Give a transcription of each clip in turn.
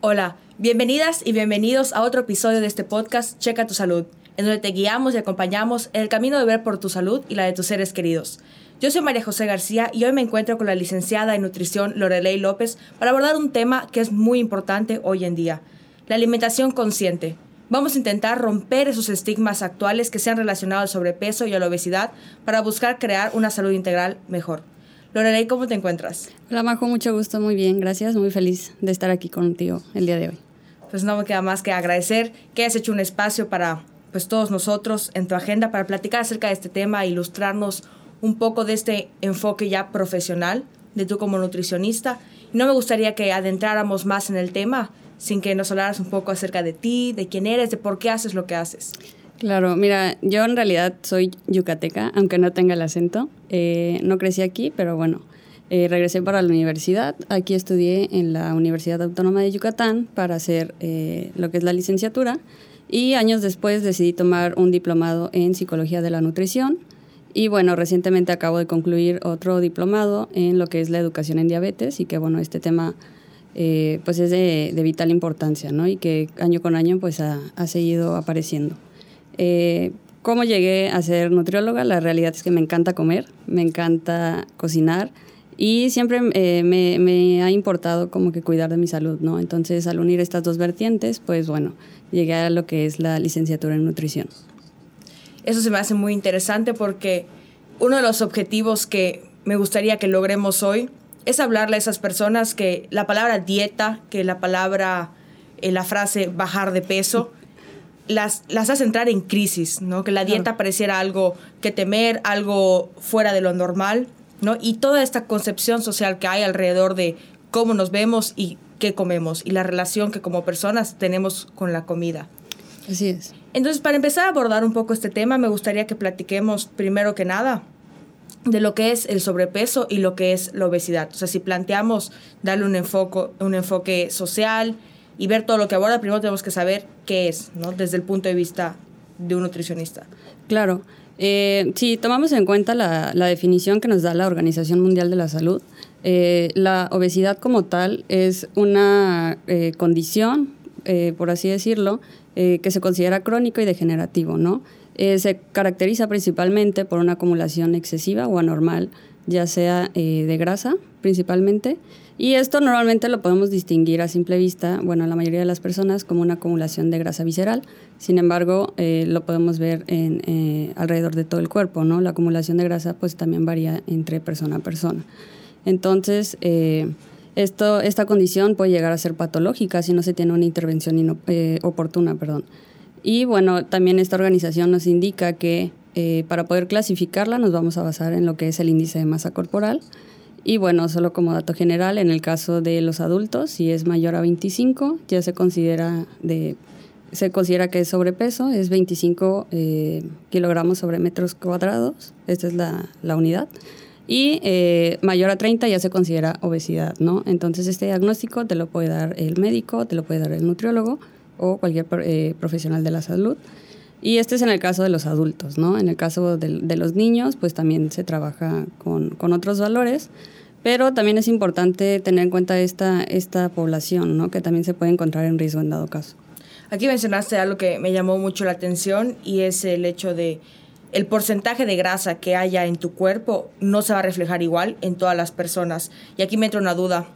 Hola, bienvenidas y bienvenidos a otro episodio de este podcast Checa tu salud, en donde te guiamos y acompañamos en el camino de ver por tu salud y la de tus seres queridos. Yo soy María José García y hoy me encuentro con la licenciada en nutrición Lorelei López para abordar un tema que es muy importante hoy en día, la alimentación consciente. Vamos a intentar romper esos estigmas actuales que se han relacionado al sobrepeso y a la obesidad para buscar crear una salud integral mejor. Lorelei, ¿cómo te encuentras? Hola Majo, mucho gusto, muy bien, gracias, muy feliz de estar aquí contigo el día de hoy. Pues no me queda más que agradecer que hayas hecho un espacio para pues todos nosotros en tu agenda para platicar acerca de este tema ilustrarnos un poco de este enfoque ya profesional de tú como nutricionista. No me gustaría que adentráramos más en el tema sin que nos hablaras un poco acerca de ti, de quién eres, de por qué haces lo que haces. Claro, mira, yo en realidad soy yucateca, aunque no tenga el acento. Eh, no crecí aquí, pero bueno, eh, regresé para la universidad. Aquí estudié en la Universidad Autónoma de Yucatán para hacer eh, lo que es la licenciatura. Y años después decidí tomar un diplomado en psicología de la nutrición y bueno, recientemente acabo de concluir otro diplomado en lo que es la educación en diabetes y que bueno, este tema eh, pues es de, vital importancia, ¿no? Y que año con año pues ha, seguido apareciendo. Eh, ¿Cómo llegué a ser nutrióloga? La realidad es que me encanta comer, me encanta cocinar y siempre eh, me, ha importado como que cuidar de mi salud, ¿no? Entonces al unir estas dos vertientes, pues bueno, llegué a lo que es la licenciatura en nutrición. Eso se me hace muy interesante porque uno de los objetivos que me gustaría que logremos hoy es hablarle a esas personas que la palabra dieta, que la palabra, eh, la frase bajar de peso, las, las hace entrar en crisis, ¿no? Que la dieta pareciera algo que temer, algo fuera de lo normal, ¿no? Y toda esta concepción social que hay alrededor de cómo nos vemos y qué comemos y la relación que como personas tenemos con la comida. Así es. Entonces, para empezar a abordar un poco este tema, me gustaría que platiquemos primero que nada de lo que es el sobrepeso y lo que es la obesidad. O sea, si planteamos darle un enfoque, un enfoque social y ver todo lo que aborda, primero tenemos que saber qué es, ¿no? Desde el punto de vista de un nutricionista. Claro. Eh, si tomamos en cuenta la, definición que nos da la Organización Mundial de la Salud, eh, la obesidad como tal es una eh, condición, por así decirlo, que se considera crónico y degenerativo, ¿no? Se caracteriza principalmente por una acumulación excesiva o anormal, ya sea eh, de grasa principalmente, y esto normalmente lo podemos distinguir a simple vista, bueno, la mayoría de las personas como una acumulación de grasa visceral, sin embargo, lo podemos ver en, alrededor de todo el cuerpo, ¿no? La acumulación de grasa pues también varía entre persona a persona. Entonces, esto, esta condición puede llegar a ser patológica si no se tiene una intervención eh, oportuna. Perdón. Y bueno, también esta organización nos indica que eh, para poder clasificarla nos vamos a basar en lo que es el índice de masa corporal. Y bueno, solo como dato general, en el caso de los adultos, si es mayor a 25, ya se considera de se considera que es sobrepeso, es 25 eh, kilogramos sobre metros cuadrados, esta es la, la unidad y eh, mayor a 30 ya se considera obesidad, ¿no? Entonces este diagnóstico te lo puede dar el médico, te lo puede dar el nutriólogo o cualquier profesional de la salud. Y este es en el caso de los adultos, ¿no? En el caso de, los niños, pues también se trabaja con, con, otros valores, pero también es importante tener en cuenta esta, esta población, ¿no? Que también se puede encontrar en riesgo en dado caso. Aquí mencionaste algo que me llamó mucho la atención y es el hecho de el porcentaje de grasa que haya en tu cuerpo no se va a reflejar igual en todas las personas. Y aquí me entra una duda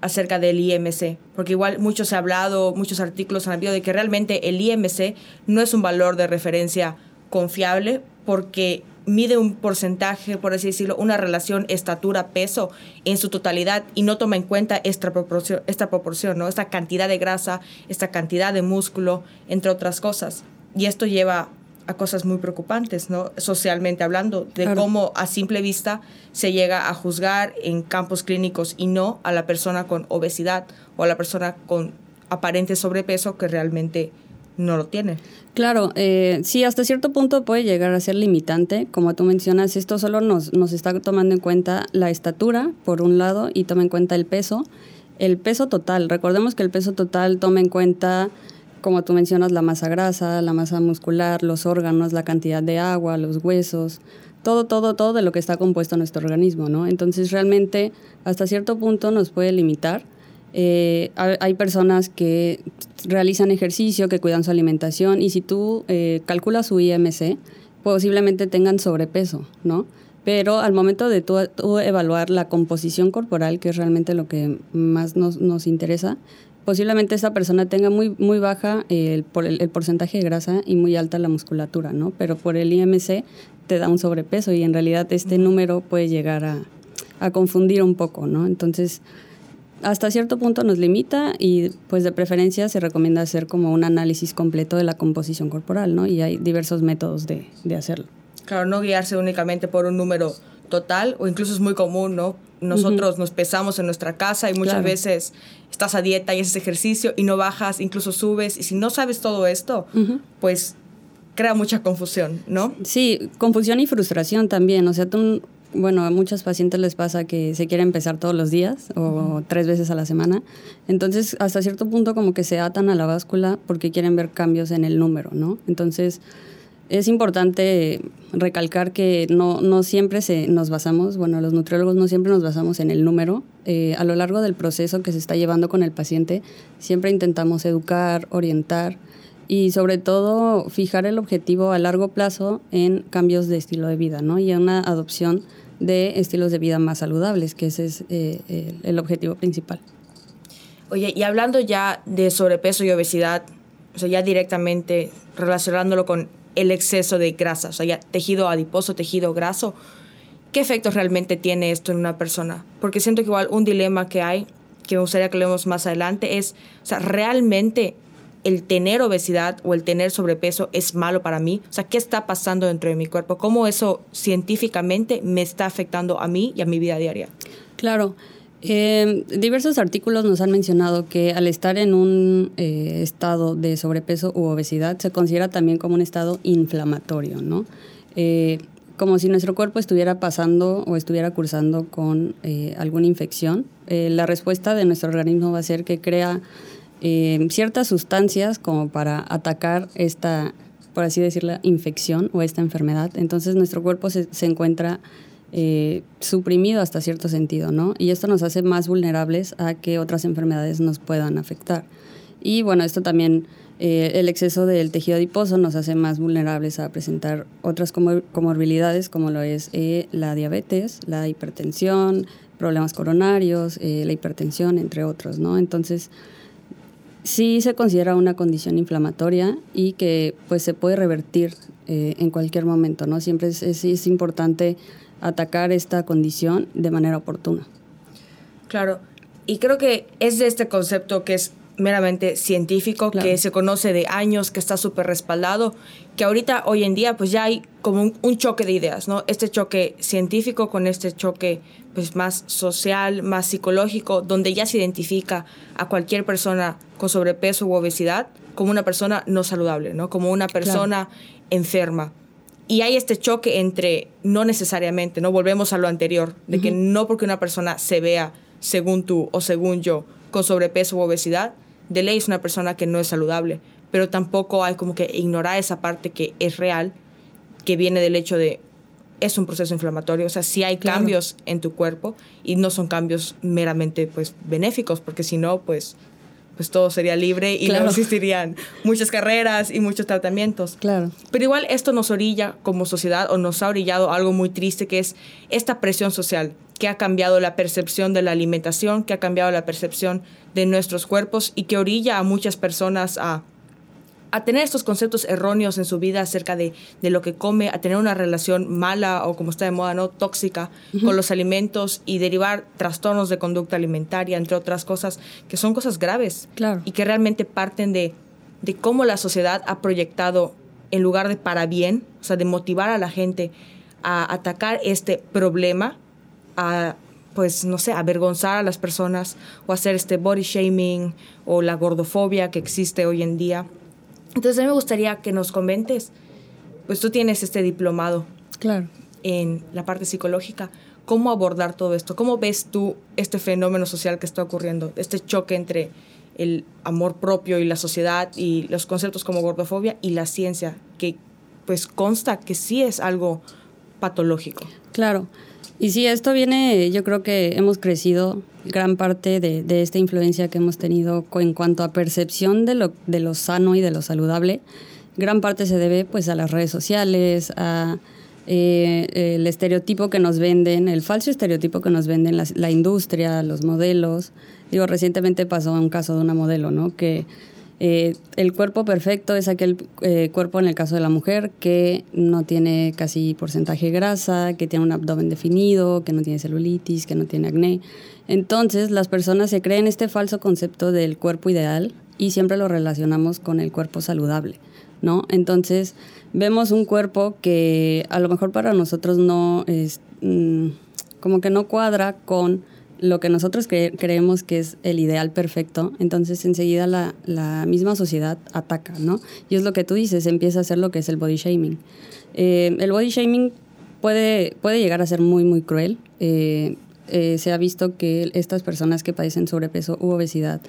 acerca del IMC, porque igual mucho se ha hablado, muchos artículos han habido de que realmente el IMC no es un valor de referencia confiable porque mide un porcentaje, por así decirlo, una relación estatura-peso en su totalidad y no toma en cuenta esta proporción, esta proporción, ¿no? esta cantidad de grasa, esta cantidad de músculo, entre otras cosas. Y esto lleva a cosas muy preocupantes, ¿no? Socialmente hablando, de cómo a simple vista se llega a juzgar en campos clínicos y no a la persona con obesidad o a la persona con aparente sobrepeso que realmente no lo tiene. Claro, eh, sí, hasta cierto punto puede llegar a ser limitante. Como tú mencionas, esto solo nos, nos está tomando en cuenta la estatura, por un lado, y toma en cuenta el peso. El peso total, recordemos que el peso total toma en cuenta como tú mencionas, la masa grasa, la masa muscular, los órganos, la cantidad de agua, los huesos, todo, todo, todo de lo que está compuesto nuestro organismo, ¿no? Entonces realmente hasta cierto punto nos puede limitar. Eh, hay personas que realizan ejercicio, que cuidan su alimentación y si tú eh, calculas su IMC, posiblemente tengan sobrepeso, ¿no? Pero al momento de tú, evaluar la composición corporal, que es realmente lo que más nos, nos interesa, posiblemente esa persona tenga muy, muy baja el, el, porcentaje de grasa y muy alta la musculatura, ¿no? Pero por el IMC te da un sobrepeso y en realidad este número puede llegar a, a confundir un poco, ¿no? Entonces, hasta cierto punto nos limita y pues de preferencia se recomienda hacer como un análisis completo de la composición corporal, ¿no? Y hay diversos métodos de, de hacerlo. Claro, no guiarse únicamente por un número total o incluso es muy común, ¿no? Nosotros nos pesamos en nuestra casa y muchas veces estás a dieta y haces ejercicio y no bajas, incluso subes y si no sabes todo esto, pues crea mucha confusión, ¿no? Sí, confusión y frustración también, o sea, tú bueno, a muchos pacientes les pasa que se quieren empezar todos los días o tres veces a la semana. Entonces, hasta cierto punto como que se atan a la báscula porque quieren ver cambios en el número, ¿no? Entonces, es importante recalcar que no, no siempre se, nos basamos, bueno, los nutriólogos no siempre nos basamos en el número. Eh, a lo largo del proceso que se está llevando con el paciente, siempre intentamos educar, orientar y sobre todo fijar el objetivo a largo plazo en cambios de estilo de vida, ¿no? Y en una adopción de estilos de vida más saludables, que ese es eh, el objetivo principal. Oye, y hablando ya de sobrepeso y obesidad, o sea, ya directamente relacionándolo con el exceso de grasa, o sea, tejido adiposo, tejido graso, ¿qué efectos realmente tiene esto en una persona? Porque siento que igual un dilema que hay, que me gustaría que leemos más adelante, es, o sea, ¿realmente el tener obesidad o el tener sobrepeso es malo para mí? O sea, ¿qué está pasando dentro de mi cuerpo? ¿Cómo eso científicamente me está afectando a mí y a mi vida diaria? Claro. Eh, diversos artículos nos han mencionado que al estar en un eh, estado de sobrepeso u obesidad se considera también como un estado inflamatorio, ¿no? Eh, como si nuestro cuerpo estuviera pasando o estuviera cursando con alguna infección. la respuesta de nuestro organismo va a ser que crea eh, ciertas sustancias como para atacar esta, por así decirlo, infección o esta enfermedad. Entonces nuestro cuerpo se, se encuentra eh, suprimido hasta cierto sentido, ¿no? Y esto nos hace más vulnerables a que otras enfermedades nos puedan afectar. Y bueno, esto también, eh, el exceso del tejido adiposo nos hace más vulnerables a presentar otras comorbilidades como lo es la diabetes, la hipertensión, problemas coronarios, la hipertensión, entre otros, ¿no? Entonces, sí se considera una condición inflamatoria y que pues se puede revertir eh, en cualquier momento, ¿no? Siempre es, importante atacar esta condición de manera oportuna. Claro, y creo que es de este concepto que es meramente científico, que se conoce de años, que está súper respaldado, que ahorita, hoy en día, pues ya hay como un, un, choque de ideas, ¿no? Este choque científico con este choque pues más social, más psicológico, donde ya se identifica a cualquier persona con sobrepeso u obesidad como una persona no saludable, ¿no? Como una persona enferma. Y hay este choque entre no necesariamente, ¿no? Volvemos a lo anterior, de que no porque una persona se vea, según tú o según yo, con sobrepeso u obesidad, de ley es una persona que no es saludable, pero tampoco hay como que ignorar esa parte que es real, que viene del hecho de es un proceso inflamatorio, o sea, si hay cambios en tu cuerpo y no son cambios meramente pues benéficos, porque si no, pues pues todo sería libre y no existirían muchas carreras y muchos tratamientos. Claro. Pero igual esto nos orilla como sociedad o nos ha orillado algo muy triste que es esta presión social que ha cambiado la percepción de la alimentación, que ha cambiado la percepción de nuestros cuerpos y que orilla a muchas personas a a tener estos conceptos erróneos en su vida acerca de, de, lo que come, a tener una relación mala o como está de moda, ¿no? Tóxica con los alimentos y derivar trastornos de conducta alimentaria, entre otras cosas, que son cosas graves. Claro. Y que realmente parten de, de cómo la sociedad ha proyectado, en lugar de para bien, o sea, de motivar a la gente a atacar este problema, a pues no sé, avergonzar a las personas o hacer este body shaming o la gordofobia que existe hoy en día. Entonces a mí me gustaría que nos comentes, pues tú tienes este diplomado claro. en la parte psicológica, ¿cómo abordar todo esto? ¿Cómo ves tú este fenómeno social que está ocurriendo, este choque entre el amor propio y la sociedad y los conceptos como gordofobia y la ciencia, que pues consta que sí es algo patológico? Claro. Y sí, esto viene, yo creo que hemos crecido gran parte de, esta influencia que hemos tenido en cuanto a percepción de lo, de lo sano y de lo saludable. Gran parte se debe pues a las redes sociales, a eh, el estereotipo que nos venden, el falso estereotipo que nos venden la, la, industria, los modelos. Digo, recientemente pasó un caso de una modelo, ¿no? Que eh, el cuerpo perfecto es aquel eh, cuerpo en el caso de la mujer que no tiene casi porcentaje de grasa, que tiene un abdomen definido, que no tiene celulitis, que no tiene acné. Entonces las personas se creen este falso concepto del cuerpo ideal y siempre lo relacionamos con el cuerpo saludable, ¿no? Entonces vemos un cuerpo que a lo mejor para nosotros no es mmm, como que no cuadra con lo que nosotros cre creemos que es el ideal perfecto, entonces enseguida la, la, misma sociedad ataca, ¿no? Y es lo que tú dices, empieza a hacer lo que es el body shaming. Eh, el body shaming puede, puede llegar a ser muy, muy cruel. Eh, eh, se ha visto que estas personas que padecen sobrepeso u obesidad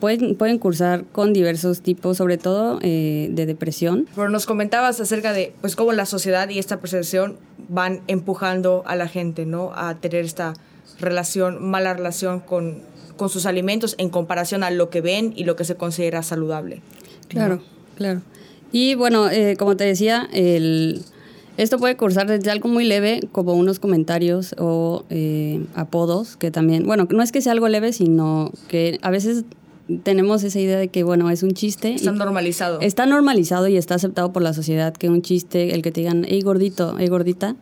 pueden, pueden cursar con diversos tipos, sobre todo de depresión. Pero nos comentabas acerca de pues cómo la sociedad y esta percepción van empujando a la gente, ¿no? A tener esta relación, mala relación con, con sus alimentos en comparación a lo que ven y lo que se considera saludable. Claro, ¿no? claro. Y bueno, eh, como te decía, el, esto puede cursar desde algo muy leve, como unos comentarios o eh, apodos, que también, bueno, no es que sea algo leve, sino que a veces tenemos esa idea de que, bueno, es un chiste. Está normalizado. Está normalizado y está aceptado por la sociedad que un chiste, el que te digan, hey gordito, hey gordita,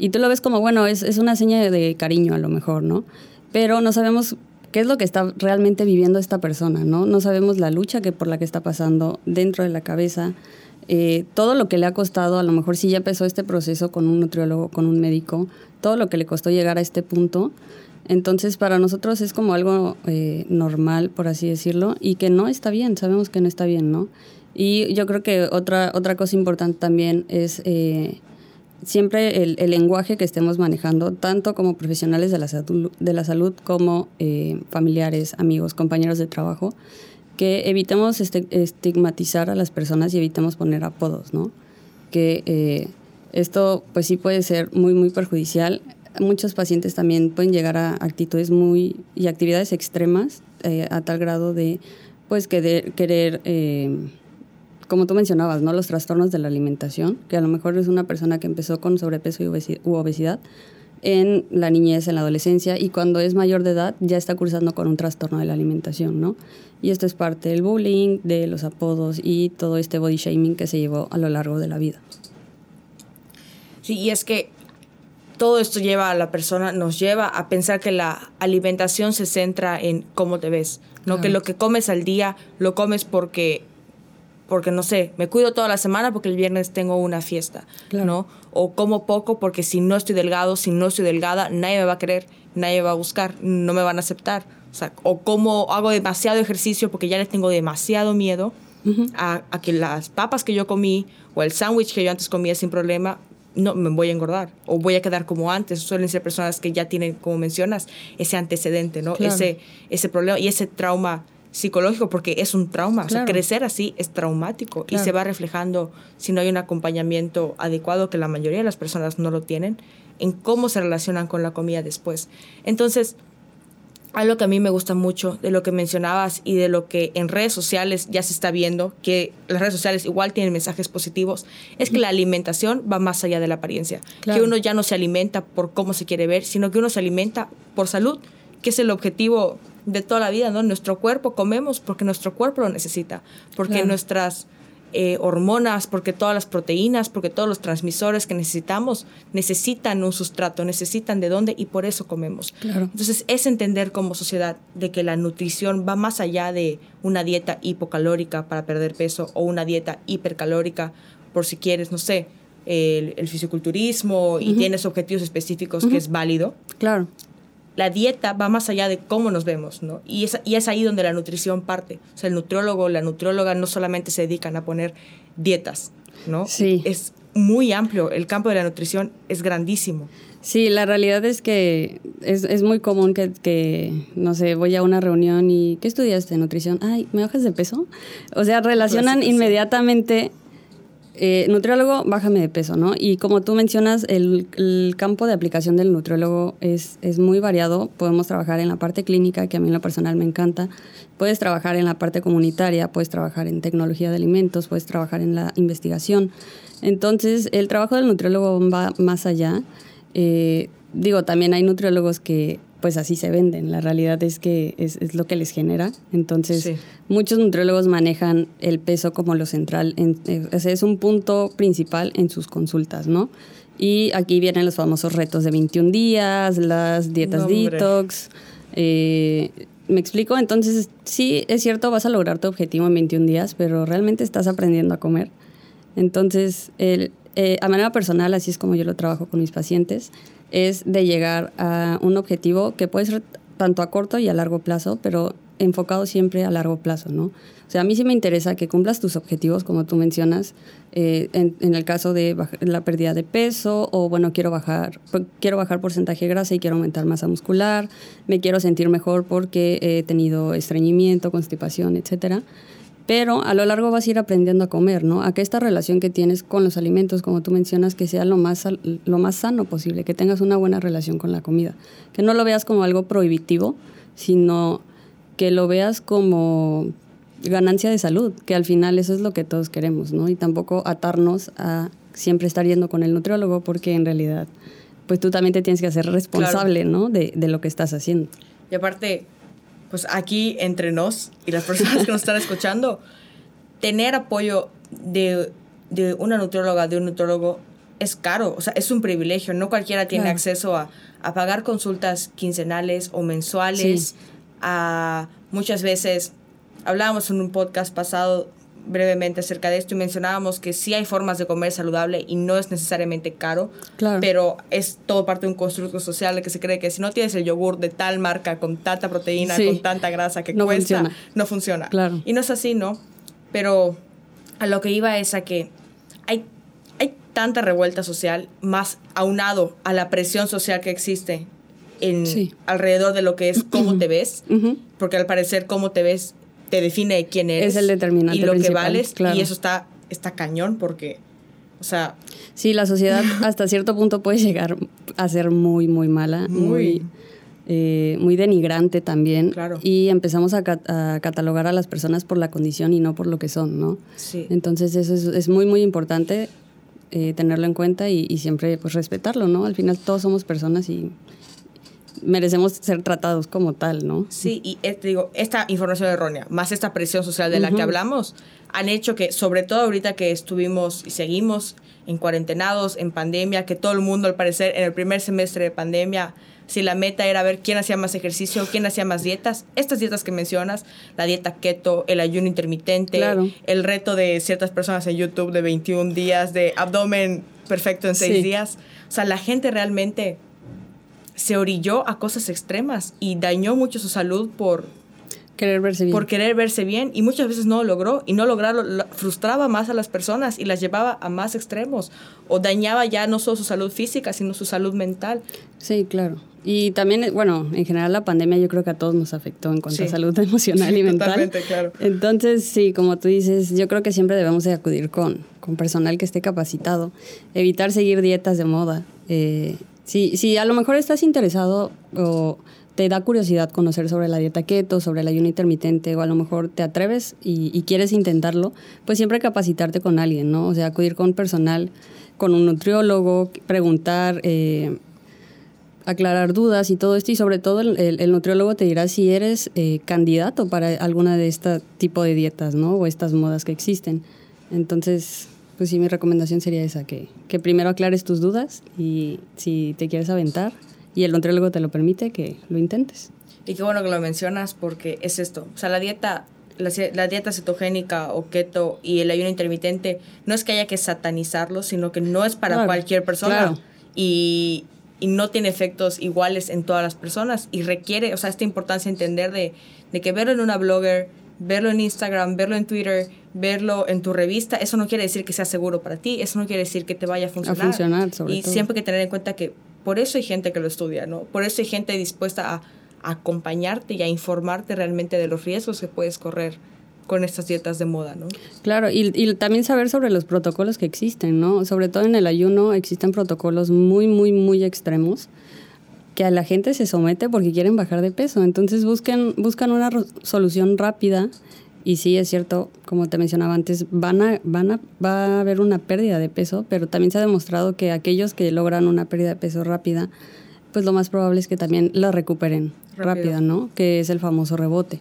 y tú lo ves como, bueno, es, es una seña de cariño a lo mejor, ¿no? Pero no sabemos qué es lo que está realmente viviendo esta persona, ¿no? No sabemos la lucha que por la que está pasando dentro de la cabeza, eh, todo lo que le ha costado, a lo mejor si ya empezó este proceso con un nutriólogo, con un médico, todo lo que le costó llegar a este punto. Entonces, para nosotros es como algo eh, normal, por así decirlo, y que no está bien, sabemos que no está bien, ¿no? Y yo creo que otra, otra cosa importante también es eh, siempre el, el, lenguaje que estemos manejando, tanto como profesionales de la, de la salud como eh, familiares, amigos, compañeros de trabajo, que evitemos este, estigmatizar a las personas y evitemos poner apodos, ¿no? Que eh, esto pues sí puede ser muy, muy perjudicial. Muchos pacientes también pueden llegar a actitudes muy y actividades extremas eh, a tal grado de pues querer, querer como tú mencionabas, ¿no? Los trastornos de la alimentación, que a lo mejor es una persona que empezó con sobrepeso y obesidad, u obesidad en la niñez, en la adolescencia, y cuando es mayor de edad ya está cursando con un trastorno de la alimentación, ¿no? Y esto es parte del bullying, de los apodos y todo este body shaming que se llevó a lo largo de la vida. Sí, y es que todo esto lleva a la persona, nos lleva a pensar que la alimentación se centra en cómo te ves, no claro. que lo que comes al día lo comes porque porque no sé, me cuido toda la semana porque el viernes tengo una fiesta, claro. ¿no? O como poco porque si no estoy delgado, si no estoy delgada, nadie me va a querer, nadie me va a buscar, no me van a aceptar. O sea, o como hago demasiado ejercicio porque ya les tengo demasiado miedo uh -huh. a, a, que las papas que yo comí o el sándwich que yo antes comía sin problema, no, me voy a engordar o voy a quedar como antes. Suelen ser personas que ya tienen, como mencionas, ese antecedente, ¿no? Claro. Ese, ese problema y ese trauma psicológico porque es un trauma. Claro. O sea, crecer así es traumático claro. y se va reflejando si no hay un acompañamiento adecuado, que la mayoría de las personas no lo tienen, en cómo se relacionan con la comida después. Entonces, algo que a mí me gusta mucho de lo que mencionabas y de lo que en redes sociales ya se está viendo, que las redes sociales igual tienen mensajes positivos, es que la alimentación va más allá de la apariencia. Claro. Que uno ya no se alimenta por cómo se quiere ver, sino que uno se alimenta por salud, que es el objetivo de toda la vida, ¿no? Nuestro cuerpo comemos porque nuestro cuerpo lo necesita, porque claro. nuestras eh, hormonas, porque todas las proteínas, porque todos los transmisores que necesitamos necesitan un sustrato, necesitan de dónde y por eso comemos. Claro. Entonces es entender como sociedad de que la nutrición va más allá de una dieta hipocalórica para perder peso o una dieta hipercalórica por si quieres, no sé, el, el fisiculturismo uh -huh. y tienes objetivos específicos uh -huh. que es válido. Claro la dieta va más allá de cómo nos vemos, ¿no? Y es, y es ahí donde la nutrición parte. O sea, el nutriólogo, la nutrióloga no solamente se dedican a poner dietas, ¿no? Sí. Es muy amplio, el campo de la nutrición es grandísimo. Sí, la realidad es que es, es muy común que, que, no sé, voy a una reunión y ¿qué estudiaste? Nutrición. Ay, ¿me bajas de peso? O sea, relacionan inmediatamente eh, nutriólogo, bájame de peso, ¿no? Y como tú mencionas, el, campo de aplicación del nutriólogo es, es muy variado. Podemos trabajar en la parte clínica, que a mí en lo personal me encanta. Puedes trabajar en la parte comunitaria, puedes trabajar en tecnología de alimentos, puedes trabajar en la investigación. Entonces, el trabajo del nutriólogo va más allá. Eh, digo, también hay nutriólogos que pues así se venden. La realidad es que es, es lo que les genera. Entonces, muchos nutriólogos manejan el peso como lo central. En, eh, es un punto principal en sus consultas, ¿no? Y aquí vienen los famosos retos de 21 días, las dietas detox. Eh, ¿Me explico? Entonces, sí, es cierto, vas a lograr tu objetivo en 21 días, pero realmente estás aprendiendo a comer. Entonces, el, eh, a manera personal, así es como yo lo trabajo con mis pacientes, es de llegar a un objetivo que puede ser tanto a corto y a largo plazo, pero enfocado siempre a largo plazo, ¿no? O sea, a mí sí me interesa que cumplas tus objetivos, como tú mencionas, eh, en, el caso de la pérdida de peso o, bueno, quiero bajar, quiero bajar porcentaje grasa y quiero aumentar masa muscular, me quiero sentir mejor porque he tenido estreñimiento, constipación, etcétera pero a lo largo vas a ir aprendiendo a comer, ¿no? A que esta relación que tienes con los alimentos, como tú mencionas, que sea lo más, lo más sano posible, que tengas una buena relación con la comida, que no lo veas como algo prohibitivo, sino que lo veas como ganancia de salud, que al final eso es lo que todos queremos, ¿no? Y tampoco atarnos a siempre estar yendo con el nutriólogo, porque en realidad, pues tú también te tienes que hacer responsable, ¿no? De, de lo que estás haciendo. Y aparte, pues aquí entre nos y las personas que nos están escuchando, tener apoyo de, de, una nutrióloga, de un nutriólogo, es caro, o sea, es un privilegio. No cualquiera tiene claro. acceso a, a, pagar consultas quincenales o mensuales, sí. a muchas veces, hablábamos en un podcast pasado brevemente acerca de esto y mencionábamos que sí hay formas de comer saludable y no es necesariamente caro, claro. pero es todo parte de un constructo social de que se cree que si no tienes el yogur de tal marca con tanta proteína, sí. con tanta grasa que no cuesta, funciona. no funciona. Claro. Y no es así, ¿no? Pero a lo que iba es a que hay, hay tanta revuelta social más aunado a la presión social que existe en sí. alrededor de lo que es cómo te ves, Uh -huh. porque al parecer cómo te ves te define quién eres. Es el determinante Y lo principal, que vales. claro. Y eso está, está cañón porque, o sea... Sí, la sociedad hasta cierto punto puede llegar a ser muy, muy mala. Muy... muy eh, muy denigrante también. Claro. Y empezamos a, cat a, catalogar a las personas por la condición y no por lo que son, ¿no? Sí. Entonces eso es, es muy, muy importante eh, tenerlo en cuenta y, y, siempre pues respetarlo, ¿no? Al final todos somos personas y merecemos ser tratados como tal, ¿no? Sí, y eh, te digo, esta información errónea, más esta presión social de uh -huh. la que hablamos, han hecho que, sobre todo ahorita que estuvimos y seguimos en cuarentenados, en pandemia, que todo el mundo al parecer en el primer semestre de pandemia, si la meta era ver quién hacía más ejercicio, quién hacía más dietas, estas dietas que mencionas, la dieta keto, el ayuno intermitente, claro. el reto de ciertas personas en YouTube de 21 días, de abdomen perfecto en 6 sí. días, o sea, la gente realmente se orilló a cosas extremas y dañó mucho su salud por querer verse bien. Por querer verse bien y muchas veces no lo logró y no lograrlo frustraba más a las personas y las llevaba a más extremos o dañaba ya no solo su salud física, sino su salud mental. Sí, claro. Y también, bueno, en general la pandemia yo creo que a todos nos afectó en cuanto sí. a salud emocional sí, y mental. Totalmente, claro. Entonces, sí, como tú dices, yo creo que siempre debemos de acudir con, con personal que esté capacitado, evitar seguir dietas de moda. Eh, si, si a lo mejor estás interesado o te da curiosidad conocer sobre la dieta keto, sobre el ayuno intermitente, o a lo mejor te atreves y, y, quieres intentarlo, pues siempre capacitarte con alguien, ¿no? O sea, acudir con personal, con un nutriólogo, preguntar, eh, aclarar dudas y todo esto, y sobre todo el, nutriólogo te dirá si eres eh, candidato para alguna de este tipo de dietas, ¿no? O estas modas que existen. Entonces, pues sí, mi recomendación sería esa, que, que primero aclares tus dudas y si te quieres aventar y el nutriólogo te lo permite, que lo intentes. Y qué bueno que lo mencionas porque es esto, o sea, la dieta, la, la, dieta cetogénica o keto y el ayuno intermitente no es que haya que satanizarlo, sino que no es para claro, cualquier persona. Claro. Y, y, no tiene efectos iguales en todas las personas y requiere, o sea, esta importancia entender de, de que verlo en una blogger, verlo en Instagram, verlo en Twitter, verlo en tu revista, eso no quiere decir que sea seguro para ti, eso no quiere decir que te vaya a funcionar. A funcionar, sobre y todo. siempre hay que tener en cuenta que por eso hay gente que lo estudia, ¿no? Por eso hay gente dispuesta a, a acompañarte y a informarte realmente de los riesgos que puedes correr con estas dietas de moda, ¿no? Claro, y, y, también saber sobre los protocolos que existen, ¿no? Sobre todo en el ayuno existen protocolos muy, muy, muy extremos que a la gente se somete porque quieren bajar de peso. Entonces busquen, buscan una solución rápida y sí es cierto, como te mencionaba antes, van a, van a, va a haber una pérdida de peso, pero también se ha demostrado que aquellos que logran una pérdida de peso rápida, pues lo más probable es que también la recuperen rápida, ¿no? Que es el famoso rebote.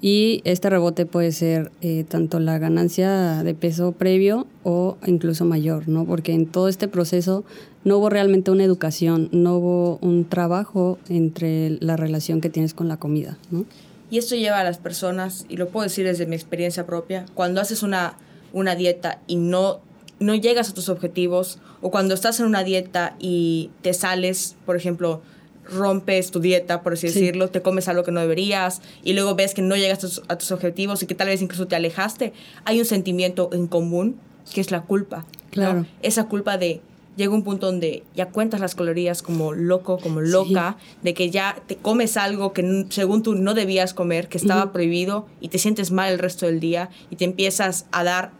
Y este rebote puede ser eh, tanto la ganancia de peso previo o incluso mayor, ¿no? Porque en todo este proceso no hubo realmente una educación, no hubo un trabajo entre la relación que tienes con la comida, ¿no? Y esto lleva a las personas, y lo puedo decir desde mi experiencia propia, cuando haces una, una dieta y no, no llegas a tus objetivos, o cuando estás en una dieta y te sales, por ejemplo, rompes tu dieta, por así decirlo, te comes algo que no deberías y luego ves que no llegas a tus, objetivos y que tal vez incluso te alejaste, hay un sentimiento en común que es la culpa. Claro. Esa culpa de llega un punto donde ya cuentas las calorías como loco, como loca, de que ya te comes algo que según tú no debías comer, que estaba prohibido y te sientes mal el resto del día y te empiezas a dar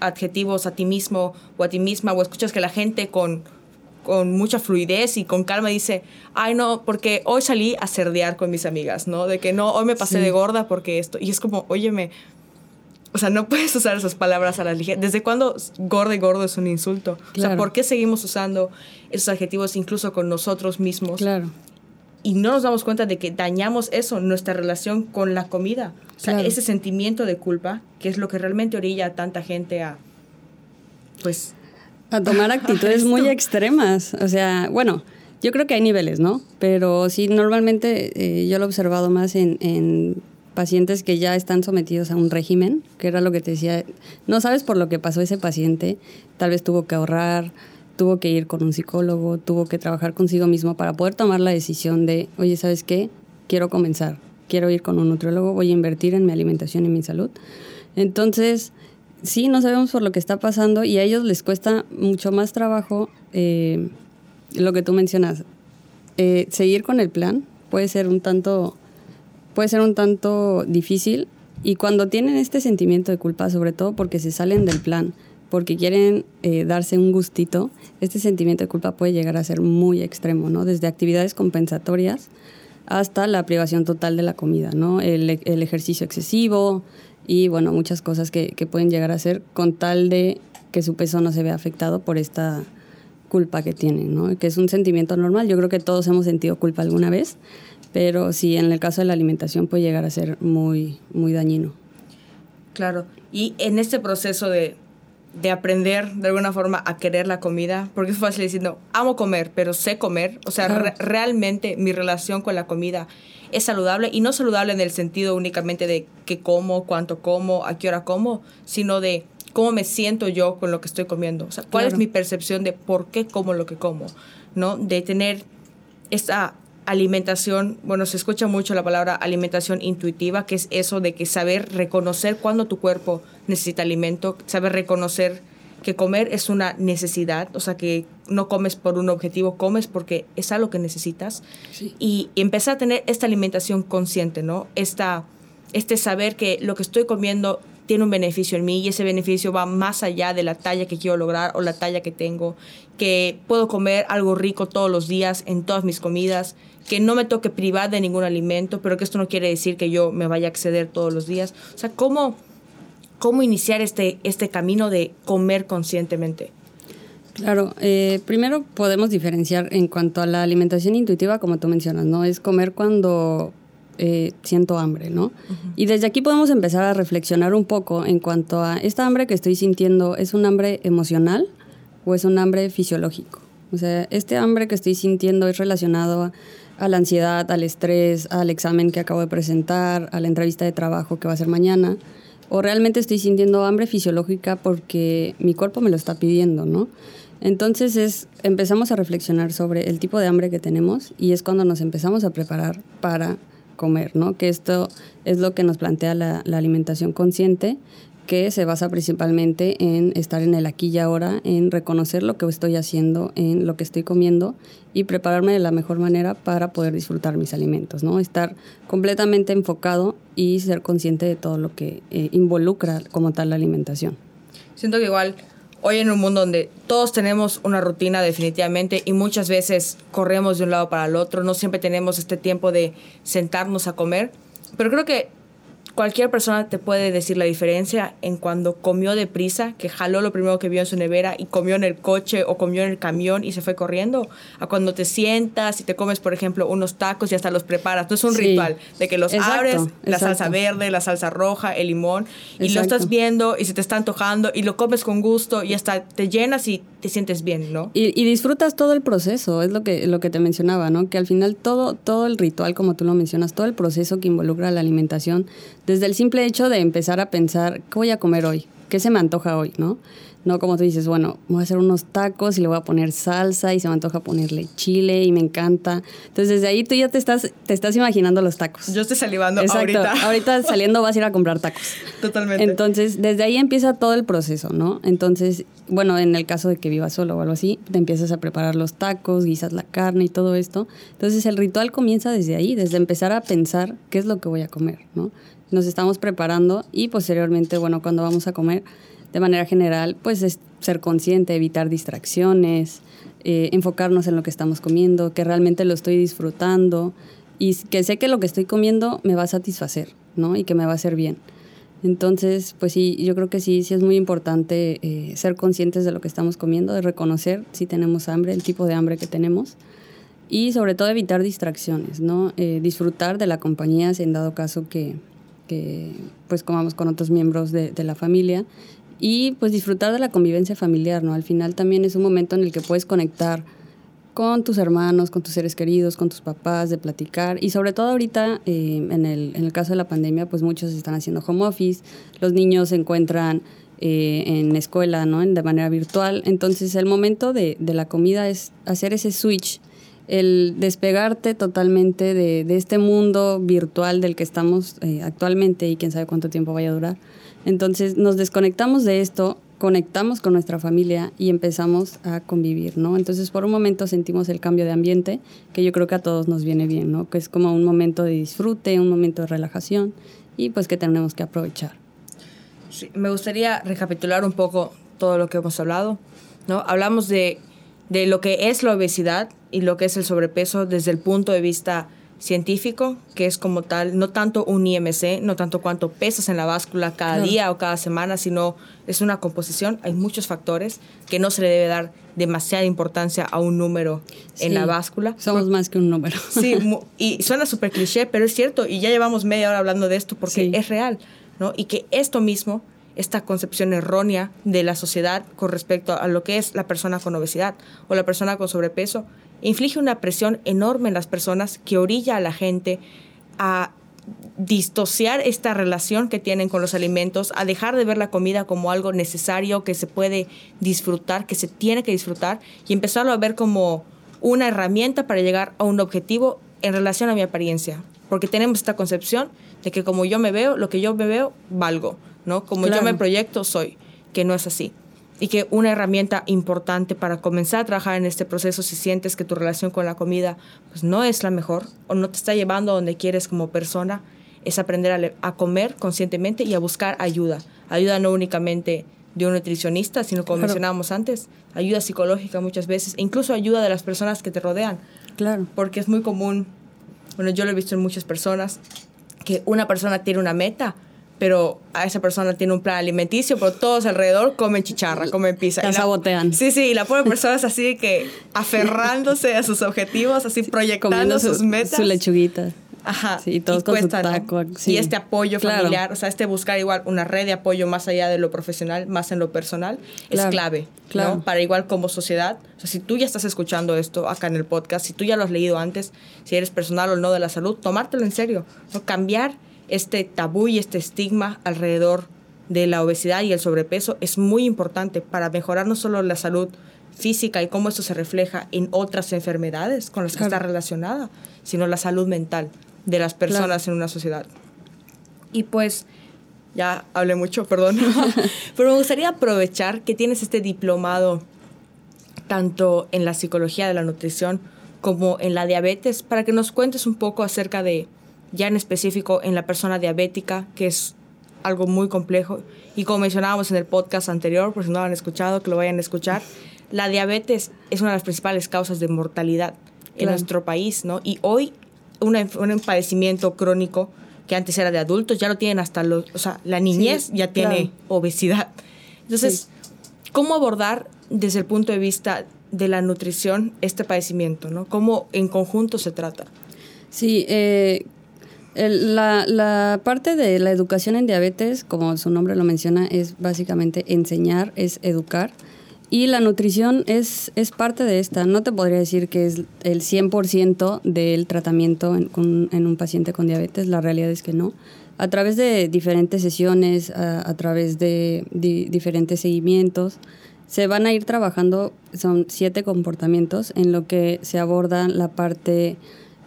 adjetivos a ti mismo o a ti misma o escuchas que la gente con, con mucha fluidez y con calma dice, ay no, porque hoy salí a cerdear con mis amigas, ¿no? De que no, hoy me pasé de gorda porque esto, y es como, óyeme, o sea, no puedes usar esas palabras a la ligera. ¿Desde cuándo gordo y gordo es un insulto? O sea, ¿por qué seguimos usando esos adjetivos incluso con nosotros mismos? Claro. Y no nos damos cuenta de que dañamos eso, nuestra relación con la comida. O sea, ese sentimiento de culpa, que es lo que realmente orilla a tanta gente a, pues... A tomar actitudes muy extremas. O sea, bueno, yo creo que hay niveles, ¿no? Pero sí, normalmente eh, yo lo he observado más en pacientes que ya están sometidos a un régimen, que era lo que te decía, no sabes por lo que pasó ese paciente, tal vez tuvo que ahorrar, tuvo que ir con un psicólogo, tuvo que trabajar consigo mismo para poder tomar la decisión de, oye, ¿sabes qué? Quiero comenzar, quiero ir con un nutriólogo, voy a invertir en mi alimentación y mi salud. Entonces, sí, no sabemos por lo que está pasando y a ellos les cuesta mucho más trabajo eh, lo que tú mencionas. Eh, seguir con el plan puede ser un tanto puede ser un tanto difícil y cuando tienen este sentimiento de culpa, sobre todo porque se salen del plan, porque quieren eh, darse un gustito, este sentimiento de culpa puede llegar a ser muy extremo, ¿no? Desde actividades compensatorias hasta la privación total de la comida, ¿no? El, ejercicio excesivo y, bueno, muchas cosas que, que pueden llegar a ser con tal de que su peso no se vea afectado por esta culpa que tienen, ¿no? Que es un sentimiento normal. Yo creo que todos hemos sentido culpa alguna vez pero sí, en el caso de la alimentación puede llegar a ser muy, muy dañino. Claro, y en este proceso de, de aprender de alguna forma a querer la comida, porque es fácil diciendo, amo comer, pero sé comer, o sea, realmente mi relación con la comida es saludable y no saludable en el sentido únicamente de qué como, cuánto como, a qué hora como, sino de cómo me siento yo con lo que estoy comiendo, o sea, cuál es mi percepción de por qué como lo que como, ¿no? De tener esa alimentación, bueno, se escucha mucho la palabra alimentación intuitiva, que es eso de que saber reconocer cuando tu cuerpo necesita alimento, saber reconocer que comer es una necesidad, o sea, que no comes por un objetivo, comes porque es algo que necesitas. Y, empezar a tener esta alimentación consciente, ¿no? Esta, este saber que lo que estoy comiendo tiene un beneficio en mí y ese beneficio va más allá de la talla que quiero lograr o la talla que tengo, que puedo comer algo rico todos los días en todas mis comidas, que no me toque privar de ningún alimento, pero que esto no quiere decir que yo me vaya a acceder todos los días. O sea, ¿cómo, cómo iniciar este, este camino de comer conscientemente? Claro, eh, primero podemos diferenciar en cuanto a la alimentación intuitiva, como tú mencionas, ¿no? Es comer cuando eh, siento hambre, ¿no? Y desde aquí podemos empezar a reflexionar un poco en cuanto a esta hambre que estoy sintiendo, ¿es un hambre emocional o es un hambre fisiológico? O sea, este hambre que estoy sintiendo es relacionado a a la ansiedad, al estrés, al examen que acabo de presentar, a la entrevista de trabajo que va a ser mañana, o realmente estoy sintiendo hambre fisiológica porque mi cuerpo me lo está pidiendo, ¿no? Entonces es, empezamos a reflexionar sobre el tipo de hambre que tenemos y es cuando nos empezamos a preparar para comer, ¿no? Que esto es lo que nos plantea la, alimentación consciente, que se basa principalmente en estar en el aquí y ahora, en reconocer lo que estoy haciendo, en lo que estoy comiendo y prepararme de la mejor manera para poder disfrutar mis alimentos, ¿no? Estar completamente enfocado y ser consciente de todo lo que eh, involucra como tal la alimentación. Siento que igual hoy en un mundo donde todos tenemos una rutina definitivamente y muchas veces corremos de un lado para el otro, no siempre tenemos este tiempo de sentarnos a comer, pero creo que cualquier persona te puede decir la diferencia en cuando comió deprisa, que jaló lo primero que vio en su nevera y comió en el coche o comió en el camión y se fue corriendo, a cuando te sientas y te comes, por ejemplo, unos tacos y hasta los preparas. No es un ritual de que los abres, la salsa verde, la salsa roja, el limón, y lo estás viendo y se te está antojando y lo comes con gusto y hasta te llenas y te sientes bien, ¿no? Y, disfrutas todo el proceso, es lo que, lo que te mencionaba, ¿no? Que al final todo, todo el ritual, como tú lo mencionas, todo el proceso que involucra la alimentación, desde el simple hecho de empezar a pensar, ¿qué voy a comer hoy? ¿Qué se me antoja hoy? ¿No? No como tú dices, bueno, voy a hacer unos tacos y le voy a poner salsa y se me antoja ponerle chile y me encanta. Entonces desde ahí tú ya te estás, te estás imaginando los tacos. Yo estoy salivando ahorita. Ahorita saliendo vas a ir a comprar tacos. Totalmente. Entonces desde ahí empieza todo el proceso, ¿no? Entonces, bueno, en el caso de que vivas solo o algo así, te empiezas a preparar los tacos, guisas la carne y todo esto. Entonces el ritual comienza desde ahí, desde empezar a pensar qué es lo que voy a comer, ¿no? Nos estamos preparando y posteriormente, bueno, cuando vamos a comer de manera general, pues es ser consciente, evitar distracciones, eh, enfocarnos en lo que estamos comiendo, que realmente lo estoy disfrutando y que sé que lo que estoy comiendo me va a satisfacer, ¿no? Y que me va a hacer bien. Entonces, pues sí, yo creo que sí, sí es muy importante eh, ser conscientes de lo que estamos comiendo, de reconocer si tenemos hambre, el tipo de hambre que tenemos y sobre todo evitar distracciones, ¿no? Eh, disfrutar de la compañía si en dado caso que, que pues comamos con otros miembros de, de la familia y pues disfrutar de la convivencia familiar, ¿no? Al final también es un momento en el que puedes conectar con tus hermanos, con tus seres queridos, con tus papás, de platicar. Y sobre todo ahorita, eh, en, el, en el caso de la pandemia, pues muchos están haciendo home office, los niños se encuentran eh, en escuela, ¿no? De manera virtual. Entonces el momento de, de, la comida es hacer ese switch, el despegarte totalmente de, de este mundo virtual del que estamos eh, actualmente y quién sabe cuánto tiempo vaya a durar entonces nos desconectamos de esto, conectamos con nuestra familia y empezamos a convivir, ¿no? Entonces por un momento sentimos el cambio de ambiente, que yo creo que a todos nos viene bien, ¿no? Que es como un momento de disfrute, un momento de relajación y pues que tenemos que aprovechar. Sí, me gustaría recapitular un poco todo lo que hemos hablado, ¿no? Hablamos de, de lo que es la obesidad y lo que es el sobrepeso desde el punto de vista científico, que es como tal, no tanto un IMC, no tanto cuánto pesas en la báscula cada día o cada semana, sino es una composición. Hay muchos factores que no se le debe dar demasiada importancia a un número en la báscula. Somos más que un número. Sí, y suena súper cliché, pero es cierto, y ya llevamos media hora hablando de esto porque es real, ¿no? Y que esto mismo, esta concepción errónea de la sociedad con respecto a lo que es la persona con obesidad o la persona con sobrepeso, inflige una presión enorme en las personas que orilla a la gente a distociar esta relación que tienen con los alimentos, a dejar de ver la comida como algo necesario que se puede disfrutar, que se tiene que disfrutar y empezarlo a ver como una herramienta para llegar a un objetivo en relación a mi apariencia. Porque tenemos esta concepción de que como yo me veo, lo que yo me veo, valgo, ¿no? Como yo me proyecto, soy, que no es así. Y que una herramienta importante para comenzar a trabajar en este proceso si sientes que tu relación con la comida pues no es la mejor o no te está llevando a donde quieres como persona es aprender a, comer conscientemente y a buscar ayuda. Ayuda no únicamente de un nutricionista sino como mencionábamos antes ayuda psicológica muchas veces e incluso ayuda de las personas que te rodean. Claro. Porque es muy común bueno yo lo he visto en muchas personas que una persona tiene una meta pero a esa persona tiene un plan alimenticio, pero todos alrededor comen chicharra, comen pizza. La, sabotean. Sí, sí, y la pobre persona es así que aferrándose a sus objetivos, así proyectando sus metas. Su lechuguita. Ajá. Sí, todos con su taco. Y este apoyo familiar, o sea, este buscar igual una red de apoyo más allá de lo profesional, más en lo personal, es clave, claro. Para igual como sociedad. O sea, si tú ya estás escuchando esto acá en el podcast, si tú ya lo has leído antes, si eres personal o no de la salud, tomártelo en serio. ¿no? Cambiar este tabú y este estigma alrededor de la obesidad y el sobrepeso es muy importante para mejorar no solo la salud física y cómo eso se refleja en otras enfermedades con las que está relacionada, sino la salud mental de las personas en una sociedad. Y pues ya hablé mucho, perdón. Pero me gustaría aprovechar que tienes este diplomado tanto en la psicología de la nutrición como en la diabetes para que nos cuentes un poco acerca de, ya en específico, en la persona diabética, que es algo muy complejo. Y como mencionábamos en el podcast anterior, por si no lo han escuchado, que lo vayan a escuchar, la diabetes es una de las principales causas de mortalidad en nuestro país, ¿no? Y hoy un padecimiento crónico que antes era de adultos, ya lo tienen hasta los, o sea, la niñez ya tiene obesidad. Entonces, ¿cómo abordar desde el punto de vista de la nutrición este padecimiento, ¿no? ¿Cómo en conjunto se trata? Sí, eh, la, la, parte de la educación en diabetes, como su nombre lo menciona, es básicamente enseñar, es educar. Y la nutrición es, es parte de esta. No te podría decir que es el 100% del tratamiento en, en, un paciente con diabetes. La realidad es que no. A través de diferentes sesiones, a, través de diferentes seguimientos, se van a ir trabajando, son siete comportamientos en lo que se aborda la parte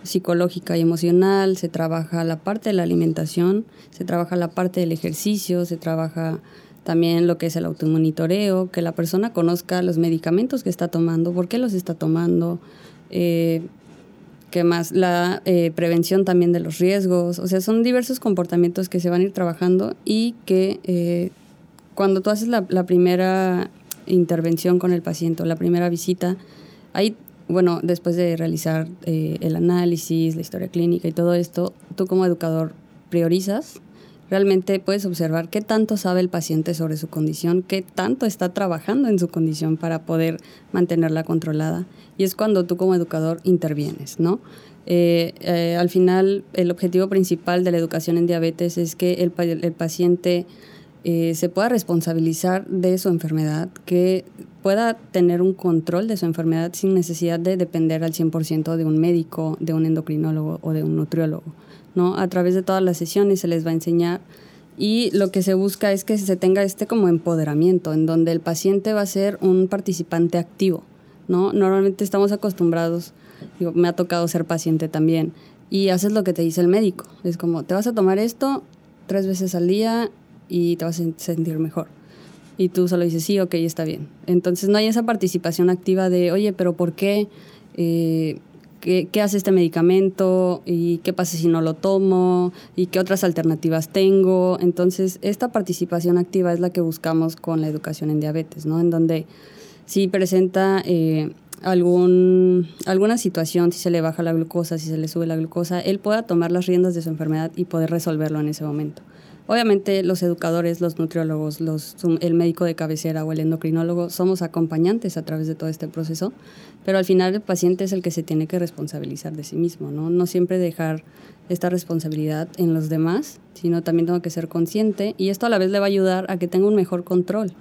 psicológica y emocional, se trabaja la parte de la alimentación, se trabaja la parte del ejercicio, se trabaja también lo que es el automonitoreo, que la persona conozca los medicamentos que está tomando, por qué los está tomando, eh, qué más, la eh, prevención también de los riesgos, o sea, son diversos comportamientos que se van a ir trabajando y que eh, cuando tú haces la, primera intervención con el paciente, la primera visita, ahí, bueno, después de realizar el análisis, la historia clínica y todo esto, tú como educador priorizas realmente puedes observar qué tanto sabe el paciente sobre su condición, qué tanto está trabajando en su condición para poder mantenerla controlada. Y es cuando tú como educador intervienes, ¿no? Eh, eh, al final, el objetivo principal de la educación en diabetes es que el paciente eh, se pueda responsabilizar de su enfermedad, que pueda tener un control de su enfermedad sin necesidad de depender al 100% de un médico, de un endocrinólogo o de un nutriólogo. ¿no? A través de todas las sesiones se les va a enseñar y lo que se busca es que se tenga este como empoderamiento, en donde el paciente va a ser un participante activo, ¿no? Normalmente estamos acostumbrados, digo, me ha tocado ser paciente también, y haces lo que te dice el médico. Es como, te vas a tomar esto tres veces al día y te vas a sentir mejor. Y tú solo dices, sí, ok, está bien. Entonces no hay esa participación activa de, oye, pero ¿por qué? Eh, qué, hace este medicamento y qué pasa si no lo tomo y qué otras alternativas tengo. Entonces, esta participación activa es la que buscamos con la educación en diabetes, ¿no? En donde si presenta eh, algún, alguna situación, si se le baja la glucosa, si se le sube la glucosa, él pueda tomar las riendas de su enfermedad y poder resolverlo en ese momento. Obviamente los educadores, los nutriólogos, los, el médico de cabecera o el endocrinólogo somos acompañantes a través de todo este proceso, pero al final el paciente es el que se tiene que responsabilizar de sí mismo, ¿no? No siempre dejar esta responsabilidad en los demás, sino también tengo que ser consciente y esto a la vez le va a ayudar a que tenga un mejor control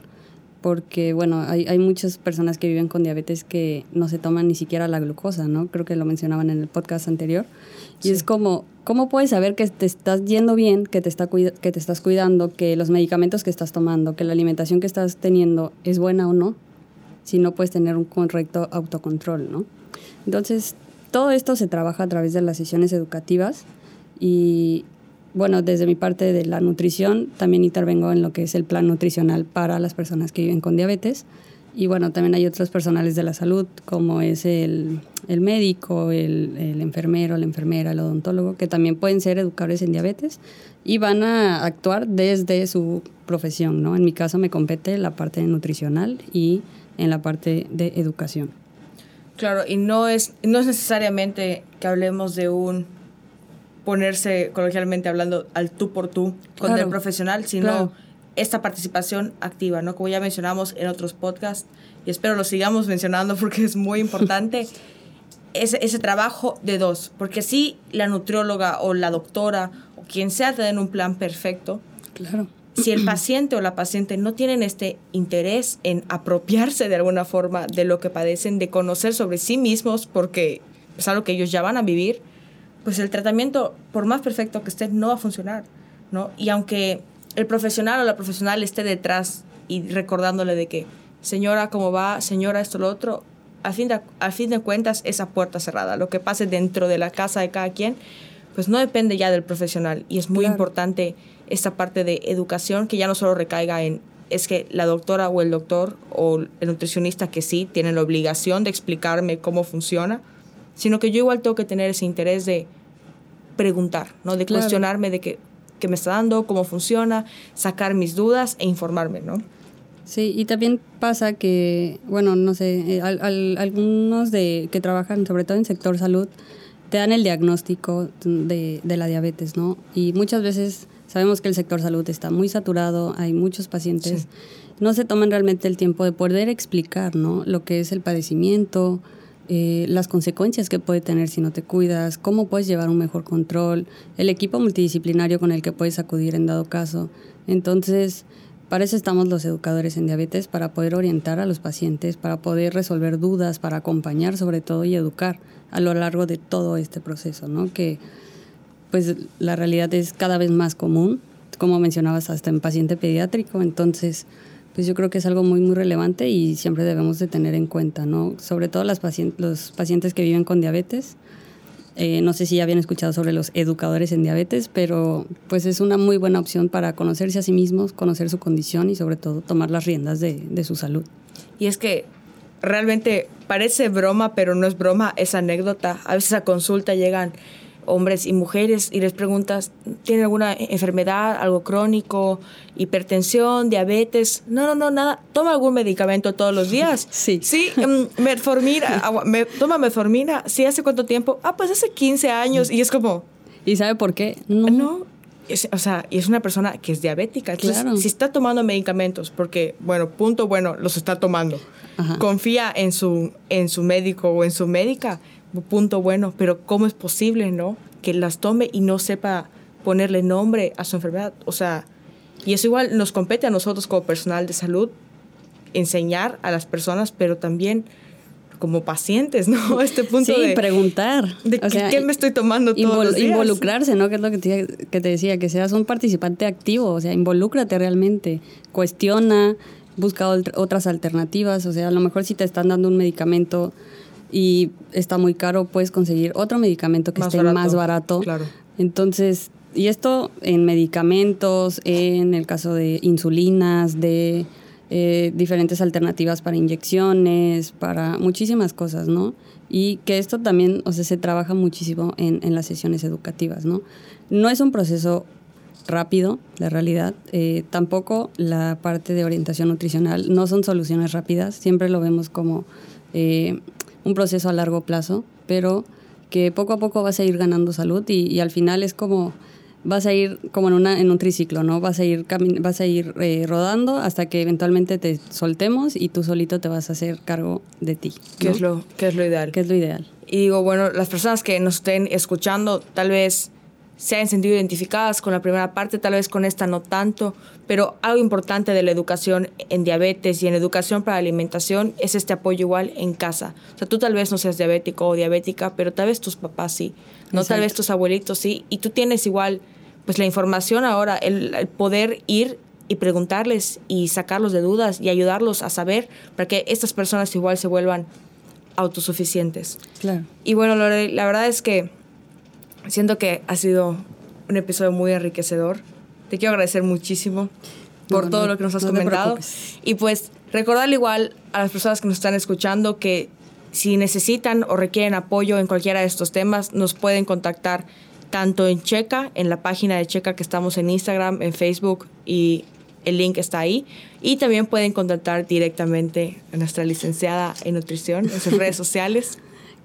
porque bueno, hay, hay, muchas personas que viven con diabetes que no se toman ni siquiera la glucosa, ¿no? Creo que lo mencionaban en el podcast anterior. Y es como, ¿cómo puedes saber que te estás yendo bien, que te, está que te estás cuidando, que los medicamentos que estás tomando, que la alimentación que estás teniendo es buena o no? Si no puedes tener un correcto autocontrol, ¿no? Entonces, todo esto se trabaja a través de las sesiones educativas y bueno, desde mi parte de la nutrición, también intervengo en lo que es el plan nutricional para las personas que viven con diabetes. Y bueno, también hay otros personales de la salud, como es el, el médico, el, el, enfermero, la enfermera, el odontólogo, que también pueden ser educadores en diabetes y van a actuar desde su profesión, ¿no? En mi caso me compete la parte nutricional y en la parte de educación. Claro, y no es, no es necesariamente que hablemos de un ponerse coloquialmente hablando al tú por tú con el profesional, sino esta participación activa, ¿no? Como ya mencionamos en otros podcasts, y espero lo sigamos mencionando porque es muy importante, ese, ese trabajo de dos, porque si la nutrióloga o la doctora o quien sea te den un plan perfecto, claro. si el paciente o la paciente no tienen este interés en apropiarse de alguna forma de lo que padecen, de conocer sobre sí mismos, porque es algo que ellos ya van a vivir, pues el tratamiento, por más perfecto que esté, no va a funcionar, ¿no? Y aunque el profesional o la profesional esté detrás y recordándole de que, señora, ¿cómo va? Señora, esto, lo otro, a fin de, a fin de cuentas, esa puerta cerrada, lo que pase dentro de la casa de cada quien, pues no depende ya del profesional y es muy importante esta parte de educación que ya no solo recaiga en es que la doctora o el doctor o el nutricionista que sí tienen la obligación de explicarme cómo funciona, sino que yo igual tengo que tener ese interés de preguntar, ¿no? De cuestionarme de qué, qué me está dando, cómo funciona, sacar mis dudas e informarme, ¿no? Sí, y también pasa que, bueno, no sé, eh, algunos de que trabajan sobre todo en sector salud te dan el diagnóstico de, de, la diabetes, ¿no? Y muchas veces sabemos que el sector salud está muy saturado, hay muchos pacientes, no se toman realmente el tiempo de poder explicar, ¿no? Lo que es el padecimiento, eh, las consecuencias que puede tener si no te cuidas, cómo puedes llevar un mejor control, el equipo multidisciplinario con el que puedes acudir en dado caso. Entonces, para eso estamos los educadores en diabetes, para poder orientar a los pacientes, para poder resolver dudas, para acompañar sobre todo y educar a lo largo de todo este proceso, ¿no? Que pues la realidad es cada vez más común, como mencionabas, hasta en paciente pediátrico, entonces pues yo creo que es algo muy muy relevante y siempre debemos de tener en cuenta, ¿no? Sobre todo las pacientes, los pacientes que viven con diabetes, eh, no sé si ya habían escuchado sobre los educadores en diabetes, pero pues es una muy buena opción para conocerse a sí mismos, conocer su condición y sobre todo tomar las riendas de, de su salud. Y es que realmente parece broma, pero no es broma, es anécdota. A veces a consulta llegan hombres y mujeres y les preguntas, ¿tiene alguna enfermedad, algo crónico, hipertensión, diabetes? No, no, no, nada. ¿Toma algún medicamento todos los días? Sí. Sí, mm, metformina, me, toma metformina. ¿Sí? ¿Hace cuánto tiempo? Ah, pues hace 15 años. Y es como... ¿Y sabe por qué? No. No. o sea, y es una persona que es diabética. Entonces, claro. si está tomando medicamentos, porque, bueno, punto bueno, los está tomando, confía en su, en su médico o en su médica, punto bueno, pero ¿cómo es posible, no? Que las tome y no sepa ponerle nombre a su enfermedad. O sea, y eso igual nos compete a nosotros como personal de salud enseñar a las personas, pero también como pacientes, ¿no? Este punto sí, preguntar. De qué, me estoy tomando todos los días? Involucrarse, ¿no? Que es lo que te, que te decía, que seas un participante activo, o sea, involúcrate realmente, cuestiona, busca otras alternativas, o sea, a lo mejor si te están dando un medicamento y está muy caro, puedes conseguir otro medicamento que esté más barato. Claro. Entonces, y esto en medicamentos, en el caso de insulinas, de eh, diferentes alternativas para inyecciones, para muchísimas cosas, ¿no? Y que esto también, o sea, se trabaja muchísimo en, en las sesiones educativas, ¿no? No es un proceso rápido, de realidad. Eh, tampoco la parte de orientación nutricional no son soluciones rápidas, siempre lo vemos como eh, un proceso a largo plazo, pero que poco a poco vas a ir ganando salud y, al final es como vas a ir como en una en un triciclo, ¿no? Vas a ir vas a ir eh, rodando hasta que eventualmente te soltemos y tú solito te vas a hacer cargo de ti. ¿Qué es lo qué es lo ideal? ¿Qué es lo ideal? Y digo, bueno, las personas que nos estén escuchando, tal vez se hayan sentido identificadas con la primera parte, tal vez con esta no tanto, pero algo importante de la educación en diabetes y en educación para alimentación es este apoyo igual en casa. O sea, tú tal vez no seas diabético o diabética, pero tal vez tus papás sí, no tal vez tus abuelitos sí, y tú tienes igual pues la información ahora, el, poder ir y preguntarles y sacarlos de dudas y ayudarlos a saber para que estas personas igual se vuelvan autosuficientes. Claro. Y bueno, la verdad es que Siento que ha sido un episodio muy enriquecedor. Te quiero agradecer muchísimo por todo lo que nos has comentado. Y pues recordarle igual a las personas que nos están escuchando que si necesitan o requieren apoyo en cualquiera de estos temas, nos pueden contactar tanto en Checa, en la página de Checa que estamos en Instagram, en Facebook y el link está ahí. Y también pueden contactar directamente a nuestra licenciada en nutrición en sus redes sociales.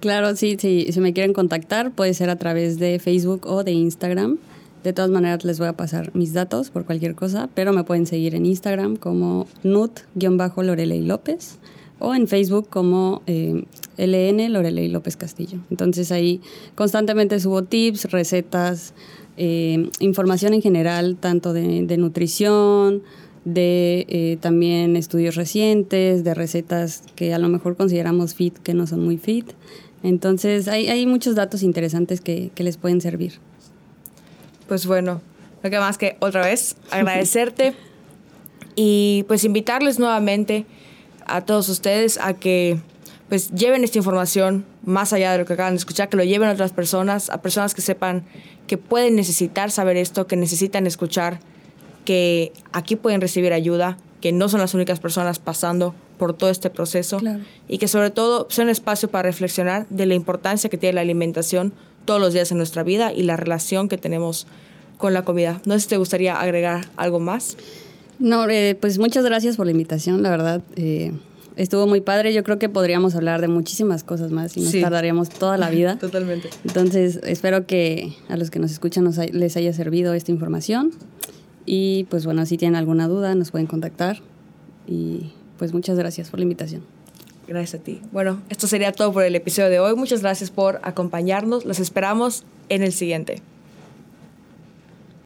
Claro, sí, sí, si me quieren contactar puede ser a través de Facebook o de Instagram. De todas maneras les voy a pasar mis datos por cualquier cosa, pero me pueden seguir en Instagram como nut-lorelei López o en Facebook como eh, LN Lorelei López Castillo. Entonces ahí constantemente subo tips, recetas, eh, información en general, tanto de, nutrición, de eh, también estudios recientes, de recetas que a lo mejor consideramos fit, que no son muy fit. Entonces hay, hay muchos datos interesantes que, que, les pueden servir. Pues bueno, lo que más que otra vez agradecerte y pues invitarles nuevamente a todos ustedes a que pues lleven esta información más allá de lo que acaban de escuchar, que lo lleven a otras personas, a personas que sepan que pueden necesitar saber esto, que necesitan escuchar que aquí pueden recibir ayuda, que no son las únicas personas pasando por todo este proceso y que sobre todo sea un espacio para reflexionar de la importancia que tiene la alimentación todos los días en nuestra vida y la relación que tenemos con la comida. No sé si te gustaría agregar algo más. No, eh, pues muchas gracias por la invitación, la verdad. Eh, estuvo muy padre. Yo creo que podríamos hablar de muchísimas cosas más y nos tardaríamos toda la vida. Totalmente. Entonces, espero que a los que nos escuchan les haya servido esta información. Y pues bueno, si tienen alguna duda, nos pueden contactar. Y pues muchas gracias por la invitación. Gracias a ti. Bueno, esto sería todo por el episodio de hoy. Muchas gracias por acompañarnos. Los esperamos en el siguiente.